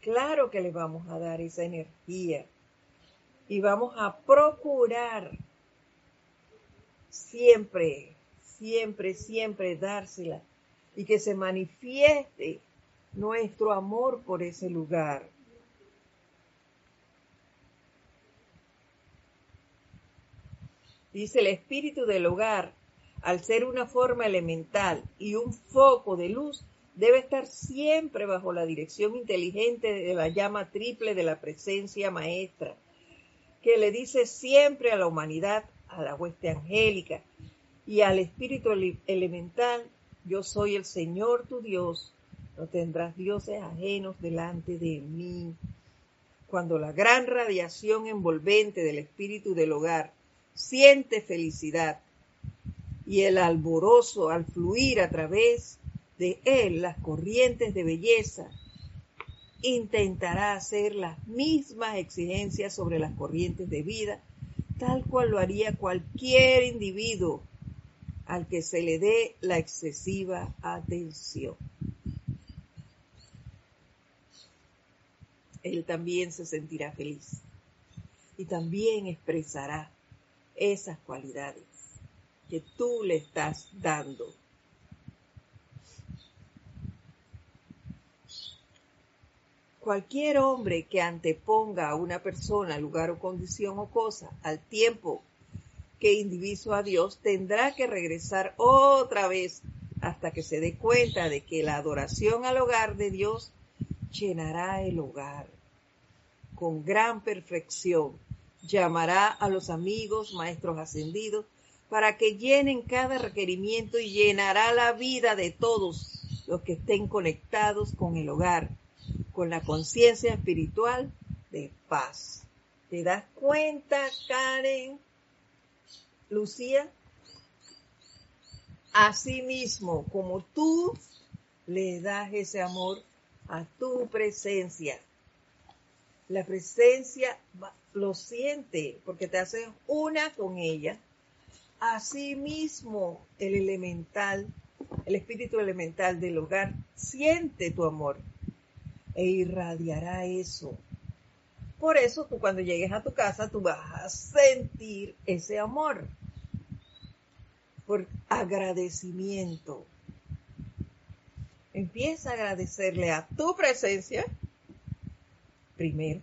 claro que le vamos a dar esa energía y vamos a procurar siempre, siempre, siempre dársela y que se manifieste nuestro amor por ese lugar. Dice el espíritu del hogar, al ser una forma elemental y un foco de luz, debe estar siempre bajo la dirección inteligente de la llama triple de la presencia maestra, que le dice siempre a la humanidad, a la hueste angélica y al espíritu elemental, yo soy el Señor tu Dios, no tendrás dioses ajenos delante de mí. Cuando la gran radiación envolvente del espíritu del hogar siente felicidad y el alborozo al fluir a través de él las corrientes de belleza, intentará hacer las mismas exigencias sobre las corrientes de vida tal cual lo haría cualquier individuo al que se le dé la excesiva atención. Él también se sentirá feliz y también expresará esas cualidades que tú le estás dando Cualquier hombre que anteponga a una persona, lugar o condición o cosa al tiempo que indiviso a Dios tendrá que regresar otra vez hasta que se dé cuenta de que la adoración al hogar de Dios llenará el hogar con gran perfección. Llamará a los amigos, maestros ascendidos, para que llenen cada requerimiento y llenará la vida de todos los que estén conectados con el hogar con la conciencia espiritual de paz. ¿Te das cuenta, Karen? Lucía, así mismo como tú le das ese amor a tu presencia. La presencia lo siente porque te haces una con ella. Asimismo, el elemental, el espíritu elemental del hogar siente tu amor e irradiará eso. Por eso tú cuando llegues a tu casa, tú vas a sentir ese amor por agradecimiento. Empieza a agradecerle a tu presencia primero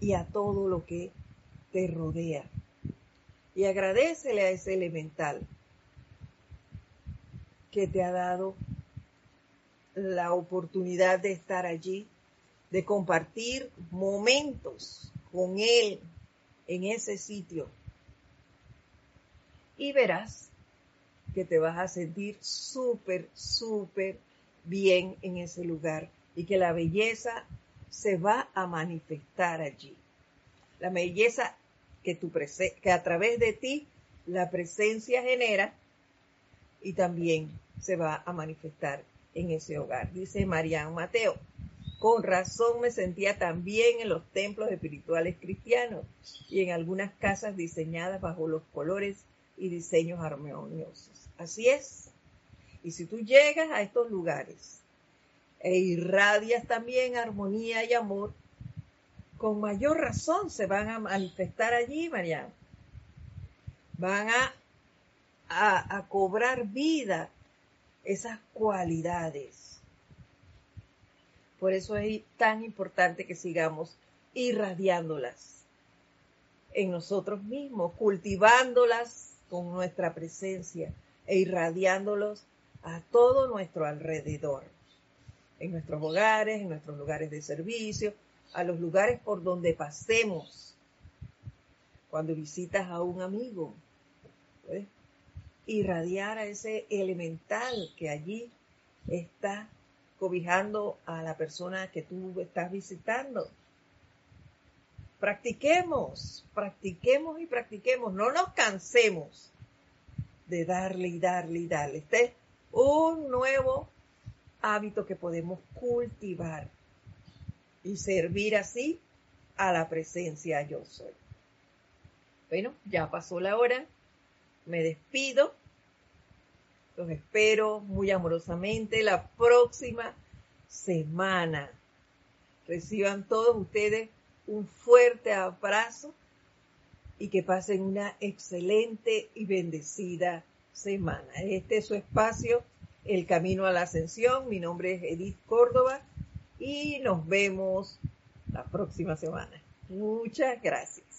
y a todo lo que te rodea. Y agradecele a ese elemental que te ha dado la oportunidad de estar allí, de compartir momentos con él en ese sitio. Y verás que te vas a sentir súper, súper bien en ese lugar y que la belleza se va a manifestar allí. La belleza que, tu que a través de ti la presencia genera y también se va a manifestar en ese hogar. Dice Mariano Mateo, con razón me sentía tan bien en los templos espirituales cristianos y en algunas casas diseñadas bajo los colores y diseños armoniosos. Así es. Y si tú llegas a estos lugares e irradias también armonía y amor, con mayor razón se van a manifestar allí, Mariana. Van a, a cobrar vida esas cualidades. Por eso es tan importante que sigamos irradiándolas en nosotros mismos, cultivándolas con nuestra presencia e irradiándolos a todo nuestro alrededor, en nuestros hogares, en nuestros lugares de servicio, a los lugares por donde pasemos. Cuando visitas a un amigo, irradiar a ese elemental que allí está cobijando a la persona que tú estás visitando. Practiquemos, practiquemos y practiquemos, no nos cansemos de darle y darle y darle. Este es un nuevo hábito que podemos cultivar y servir así a la presencia yo soy. Bueno, ya pasó la hora, me despido, los espero muy amorosamente la próxima semana. Reciban todos ustedes un fuerte abrazo y que pasen una excelente y bendecida semana. Este es su espacio, El Camino a la Ascensión. Mi nombre es Edith Córdoba y nos vemos la próxima semana. Muchas gracias.